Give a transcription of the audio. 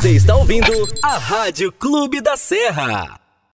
Você está ouvindo a Rádio Clube da Serra.